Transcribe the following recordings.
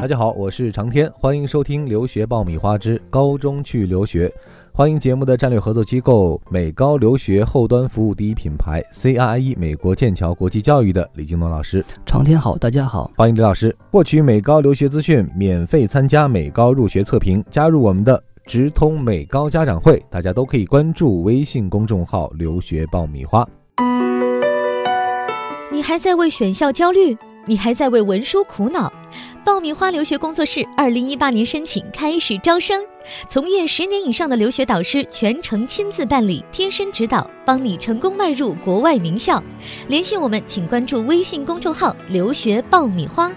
大家好，我是长天，欢迎收听《留学爆米花之高中去留学》。欢迎节目的战略合作机构美高留学后端服务第一品牌 CRIE 美国剑桥国际教育的李京东老师。长天好，大家好，欢迎李老师。获取美高留学资讯，免费参加美高入学测评，加入我们的直通美高家长会，大家都可以关注微信公众号“留学爆米花”。你还在为选校焦虑？你还在为文书苦恼？爆米花留学工作室二零一八年申请开始招生，从业十年以上的留学导师全程亲自办理，贴身指导，帮你成功迈入国外名校。联系我们，请关注微信公众号“留学爆米花”。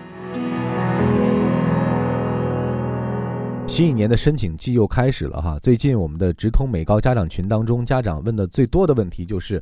新一年的申请季又开始了哈，最近我们的直通美高家长群当中，家长问的最多的问题就是，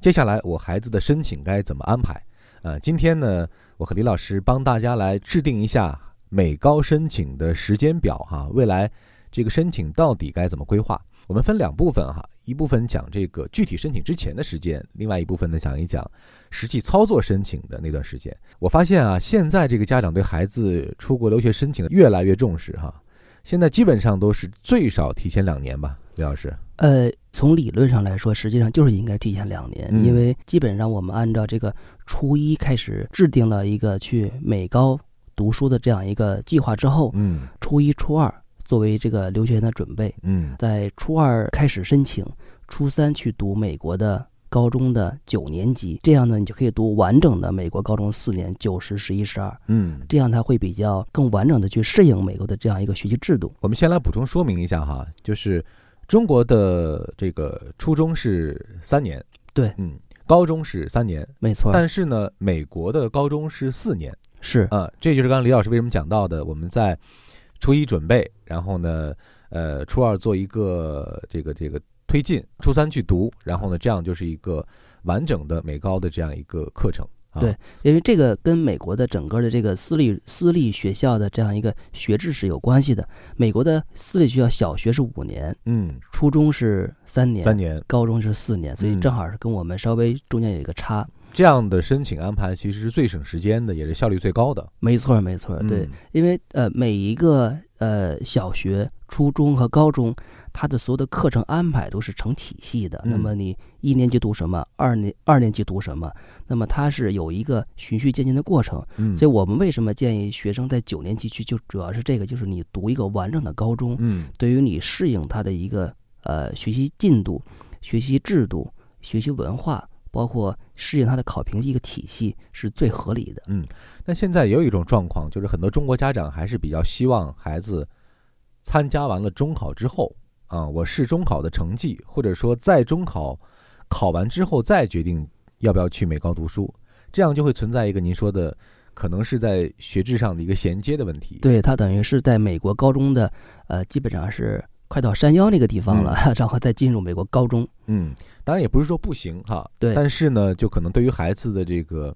接下来我孩子的申请该怎么安排？呃，今天呢？我和李老师帮大家来制定一下美高申请的时间表哈，未来这个申请到底该怎么规划？我们分两部分哈，一部分讲这个具体申请之前的时间，另外一部分呢讲一讲实际操作申请的那段时间。我发现啊，现在这个家长对孩子出国留学申请越来越重视哈，现在基本上都是最少提前两年吧，李老师。呃，从理论上来说，实际上就是应该提前两年，因为基本上我们按照这个初一开始制定了一个去美高读书的这样一个计划之后，嗯，初一、初二作为这个留学生的准备，嗯，在初二开始申请，初三去读美国的高中的九年级，这样呢，你就可以读完整的美国高中四年，九十、十一、十二，嗯，这样他会比较更完整的去适应美国的这样一个学习制度。我们先来补充说明一下哈，就是。中国的这个初中是三年，对，嗯，高中是三年，没错。但是呢，美国的高中是四年，是啊，这就是刚刚李老师为什么讲到的，我们在初一准备，然后呢，呃，初二做一个这个这个推进，初三去读，然后呢，这样就是一个完整的美高的这样一个课程。对，因为这个跟美国的整个的这个私立私立学校的这样一个学制是有关系的。美国的私立学校小学是五年，嗯，初中是三年，三年，高中是四年，所以正好是跟我们稍微中间有一个差。这样的申请安排其实是最省时间的，也是效率最高的。没错，没错，对，因为呃，每一个呃小学、初中和高中。它的所有的课程安排都是成体系的。那么你一年级读什么，二年二年级读什么，那么它是有一个循序渐进的过程。嗯，所以我们为什么建议学生在九年级去，就主要是这个，就是你读一个完整的高中。嗯，对于你适应它的一个呃学习进度、学习制度、学习文化，包括适应它的考评一个体系，是最合理的。嗯，那现在也有一种状况，就是很多中国家长还是比较希望孩子参加完了中考之后。啊，我试中考的成绩，或者说在中考考完之后再决定要不要去美高读书，这样就会存在一个您说的，可能是在学制上的一个衔接的问题。对他等于是在美国高中的，呃，基本上是快到山腰那个地方了，然后再进入美国高中。嗯，当然也不是说不行哈，对，但是呢，就可能对于孩子的这个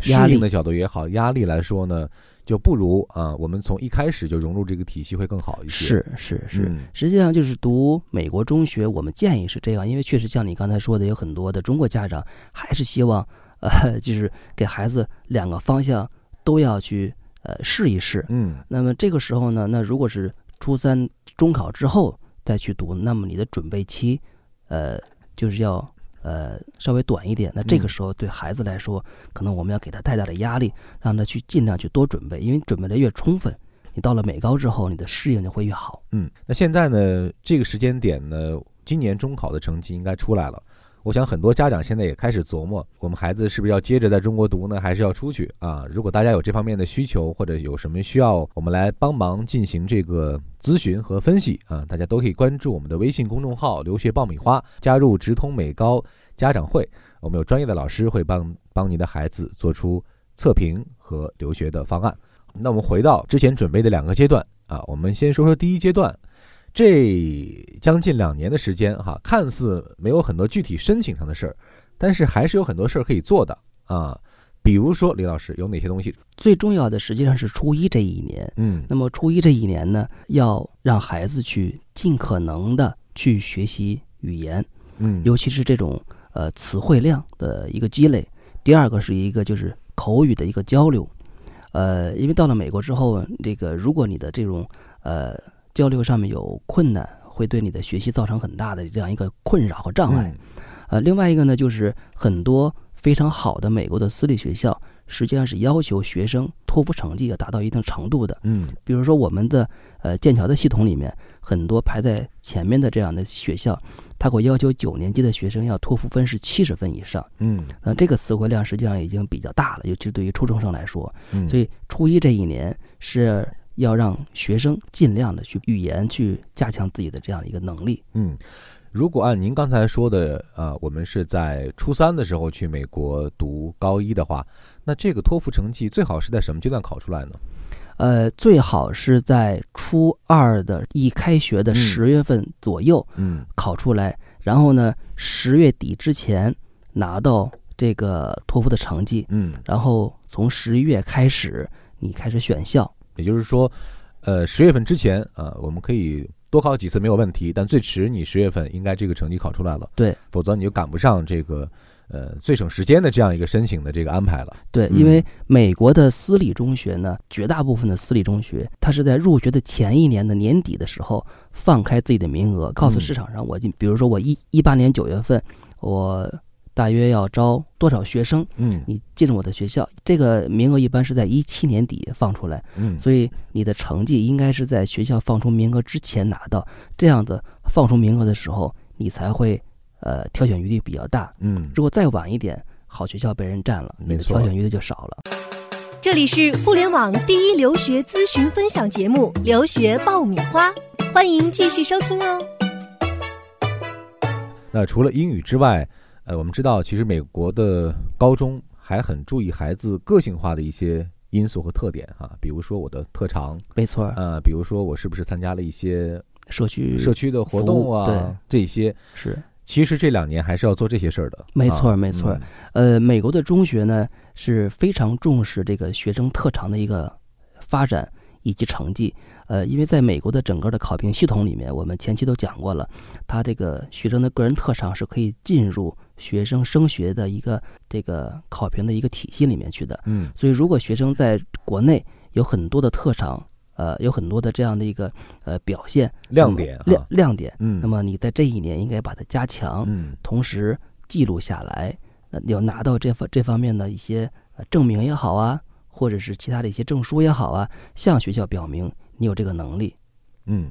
适应的角度也好，压力来说呢。就不如啊，我们从一开始就融入这个体系会更好一些。是是是，实际上就是读美国中学，我们建议是这样，因为确实像你刚才说的，有很多的中国家长还是希望，呃，就是给孩子两个方向都要去呃试一试。嗯，那么这个时候呢，那如果是初三中考之后再去读，那么你的准备期，呃，就是要。呃，稍微短一点，那这个时候对孩子来说，可能我们要给他太大的压力，让他去尽量去多准备，因为准备的越充分，你到了美高之后，你的适应就会越好。嗯，那现在呢，这个时间点呢，今年中考的成绩应该出来了。我想很多家长现在也开始琢磨，我们孩子是不是要接着在中国读呢，还是要出去啊？如果大家有这方面的需求，或者有什么需要我们来帮忙进行这个咨询和分析啊，大家都可以关注我们的微信公众号“留学爆米花”，加入直通美高家长会，我们有专业的老师会帮帮您的孩子做出测评和留学的方案。那我们回到之前准备的两个阶段啊，我们先说说第一阶段。这将近两年的时间，哈，看似没有很多具体申请上的事儿，但是还是有很多事儿可以做的啊。比如说，李老师有哪些东西？最重要的实际上是初一这一年，嗯，那么初一这一年呢，要让孩子去尽可能的去学习语言，嗯，尤其是这种呃词汇量的一个积累。第二个是一个就是口语的一个交流。呃，因为到了美国之后，这个如果你的这种呃交流上面有困难，会对你的学习造成很大的这样一个困扰和障碍。呃，另外一个呢，就是很多非常好的美国的私立学校，实际上是要求学生托福成绩要达到一定程度的。嗯，比如说我们的呃剑桥的系统里面，很多排在前面的这样的学校，它会要求九年级的学生要托福分是七十分以上。嗯，那这个词汇量实际上已经比较大了，尤其是对于初中生来说。嗯，所以初一这一年是要让学生尽量的去语言去加强自己的这样一个能力。嗯，如果按您刚才说的，呃，我们是在初三的时候去美国读高一的话，那这个托福成绩最好是在什么阶段考出来呢？呃，最好是在初二的一开学的十月份左右，嗯，考出来，然后呢，十月底之前拿到这个托福的成绩，嗯，然后从十一月开始，你开始选校，也就是说，呃，十月份之前啊，我们可以多考几次没有问题，但最迟你十月份应该这个成绩考出来了，对，否则你就赶不上这个呃最省时间的这样一个申请的这个安排了。对，嗯因为美国的私立中学呢，绝大部分的私立中学，它是在入学的前一年的年底的时候放开自己的名额，告诉嗯。市场上我进，比如说我一一八年九月份，我大约要招多少学生，嗯你进入我的学校，这个名额一般是在一七年底放出来，嗯，所以你的成绩应该是在学校放出名额之前拿到，这样子放出名额的时候，你才会呃挑选余地比较大。嗯，如果再晚一点，好学校被人占了，你的挑选余地就少了。这里是互联网第一留学咨询分享节目《留学爆米花》，欢迎继续收听哦。那除了英语之外，呃，我们知道其实美国的高中还很注意孩子个性化的一些因素和特点啊，比如说我的特长，没错，呃，比如说我是不是参加了一些社区社区的活动啊，这些，是其实这两年还是要做这些事儿的。没错啊没错嗯呃，美国的中学呢是非常重视这个学生特长的一个发展以及成绩。呃，因为在美国的整个的考评系统里面，我们前期都讲过了，他这个学生的个人特长是可以进入学生升学的一个这个考评的一个体系里面去的。嗯。所以，如果学生在国内有很多的特长，呃，有很多的这样的一个呃表现亮点啊。亮亮点，嗯，那么你在这一年应该把它加强，嗯。同时记录下来，那有拿到这方这方面的一些呃证明也好啊，或者是其他的一些证书也好啊，向学校表明你有这个能力。嗯，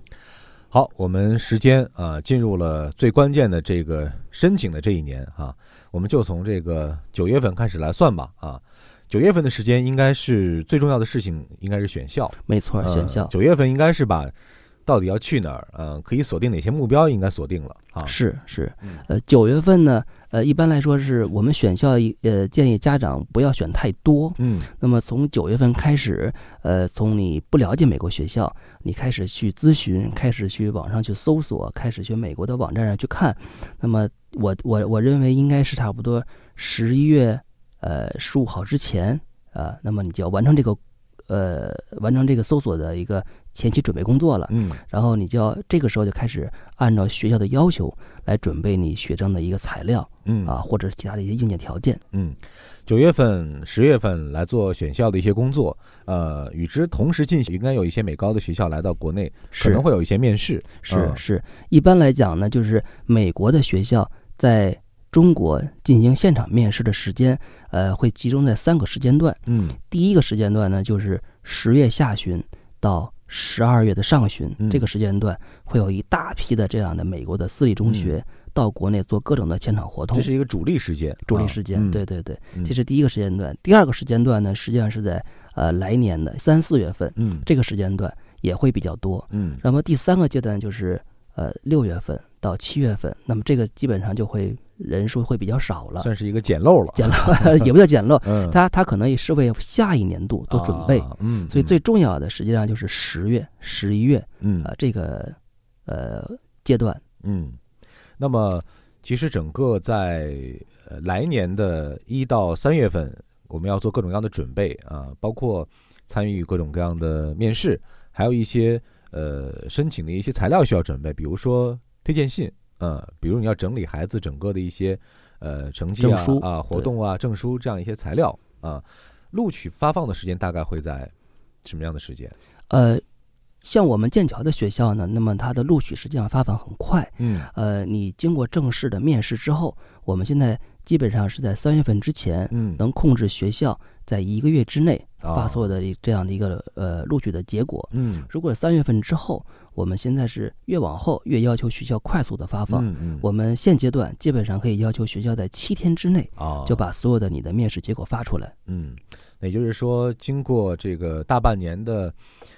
好，我们时间啊进入了最关键的这个申请的这一年啊，我们就从这个九月份开始来算吧啊。九月份的时间应该是最重要的事情，应该是选校。没错，选校、呃九、月份应该是把到底要去哪儿，呃，可以锁定哪些目标，应该锁定了啊。是是嗯，呃，九月份呢，呃，一般来说是我们选校，呃，建议家长不要选太多。嗯那么从九月份开始，呃，从你不了解美国学校，你开始去咨询，开始去网上去搜索，开始去美国的网站上去看。那么我我我认为应该是差不多十一月呃十五号之前，呃，那么你就要完成这个呃完成这个搜索的一个前期准备工作了。嗯然后你就要这个时候就开始按照学校的要求来准备你学生的一个材料嗯啊，或者是其他的一些硬件条件。嗯，九月份、十月份来做选校的一些工作，呃，与之同时进行，应该有一些美高的学校来到国内，可能会有一些面试。是嗯是，一般来讲呢，就是美国的学校在中国进行现场面试的时间，呃，会集中在三个时间段。嗯第一个时间段呢，就是十月下旬到十二月的上旬，嗯这个时间段会有一大批的这样的美国的私立中学到国内做各种的现场活动嗯这。是一个主力时间，啊主力时间，嗯对对对，嗯这是第一个时间段。第二个时间段呢，实际上是在呃来年的三四月份，嗯这个时间段也会比较多。嗯那么第三个阶段就是呃六月份到七月份，那么这个基本上就会人数会比较少了，算是一个捡漏了，捡漏 也不叫捡漏，嗯，它它可能也是为下一年度做准备。啊嗯，所以最重要的实际上就是十月、十一月嗯。啊、这个呃阶段。嗯，那么其实整个在呃来年的一到三月份，我们要做各种各样的准备啊，包括参与各种各样的面试，还有一些呃申请的一些材料需要准备，比如说推荐信，呃，比如你要整理孩子整个的一些呃成绩啊活动啊证书这样一些材料啊。录取发放的时间大概会在什么样的时间？呃，像我们剑桥的学校呢，那么它的录取实际上发放很快。嗯呃，你经过正式的面试之后，我们现在基本上是在三月份之前，嗯能控制学校在一个月之内哦发所有的这样的一个呃录取的结果。嗯如果三月份之后，我们现在是越往后越要求学校快速的发放。嗯嗯我们现阶段基本上可以要求学校在七天之内啊就把所有的你的面试结果发出来。嗯，也就是说，经过这个大半年的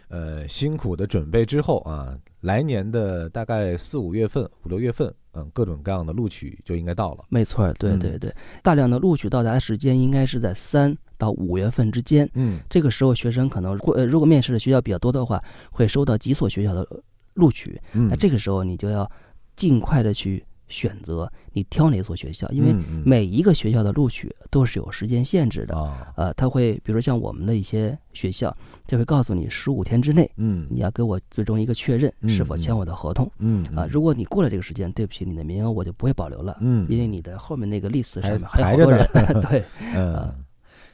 呃辛苦的准备之后啊，来年的大概四五月份、五六月份，嗯，各种各样的录取就应该到了。没错儿，对嗯对对，大量的录取到达的时间应该是在三到五月份之间。嗯这个时候，学生可能会，呃，如果面试的学校比较多的话，会收到几所学校的呃录取。嗯，那这个时候，你就要尽快的去选择你挑哪所学校，因为每一个学校的录取都是有时间限制的。啊，呃，他会，比如说像我们的一些学校，就会告诉你十五天之内，嗯你要给我最终一个确认嗯是否签我的合同。嗯啊，如果你过了这个时间，对不起，你的名额我就不会保留了，嗯因为你的后面那个 list 还上面还有好多呢 人。对，嗯，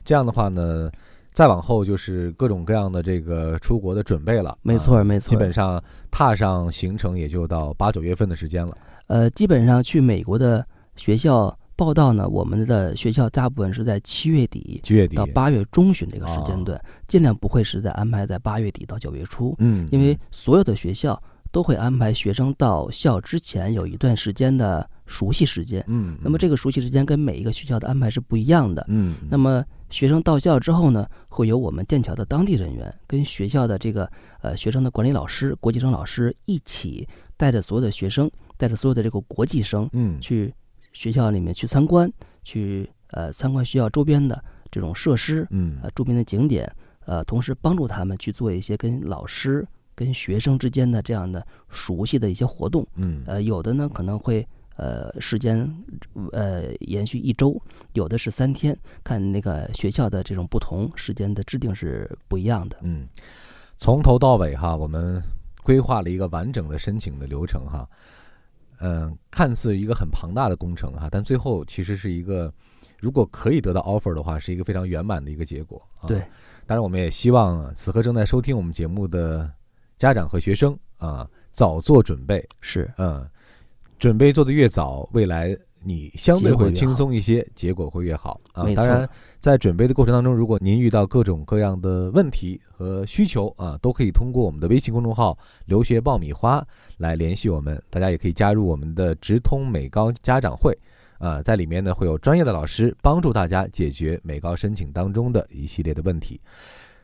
这样的话呢，再往后就是各种各样的这个出国的准备了。没啊错没错。基本上踏上行程也就到八九月份的时间了。呃，基本上去美国的学校报道呢，我们的学校大部分是在七月底七月底到八月中旬这个时哦间段，尽量不会是在安排在八月底到九月初，嗯，因为所有的学校都会安排学生到校之前有一段时间的熟悉时间。嗯，那么这个熟悉时间跟每一个学校的安排是不一样的。嗯，那么学生到校之后呢，会由我们剑桥的当地人员跟学校的这个呃学生的管理老师、国际生老师一起带着所有的学生，带着所有的这个国际生嗯去学校里面去参观，去呃参观学校周边的这种设施，嗯呃著名的景点，呃同时帮助他们去做一些跟老师、跟学生之间的这样的熟悉的一些活动。嗯呃，有的呢可能会呃时间呃延续一周，有的是三天，看那个学校的这种不同，时间的制定是不一样的。嗯，从头到尾哈，我们规划了一个完整的申请的流程哈。嗯，看似一个很庞大的工程哈，但最后其实是一个，如果可以得到 offer 的话，是一个非常圆满的一个结果。啊、对，当然我们也希望此刻正在收听我们节目的家长和学生啊，早做准备。是嗯，准备做的越早，未来你相对会轻松一些，结果会越好啊当然，在准备的过程当中，如果您遇到各种各样的问题和需求啊，都可以通过我们的微信公众号“留学爆米花”来联系我们。大家也可以加入我们的直通美高家长会啊，在里面呢会有专业的老师帮助大家解决美高申请当中的一系列的问题。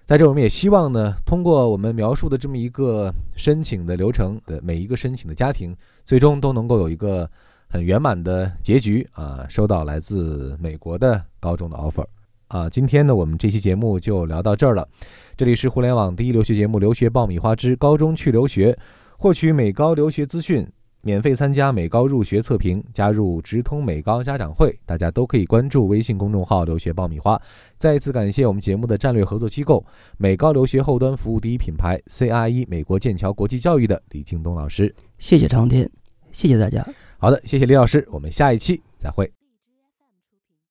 在这，我们也希望呢，通过我们描述的这么一个申请的流程的每一个申请的家庭，最终都能够有一个很圆满的结局啊，收到来自美国的高中的 offer 啊。今天呢，我们这期节目就聊到这儿了。这里是互联网第一留学节目《留学爆米花之高中去留学》，获取美高留学资讯。免费参加美高入学测评，加入直通美高家长会，大家都可以关注微信公众号“留学爆米花”。再一次感谢我们节目的战略合作机构美高留学后端服务第一品牌 CRE 美国剑桥国际教育的李京东老师。谢谢长天，谢谢大家。好的，谢谢李老师，我们下一期再会。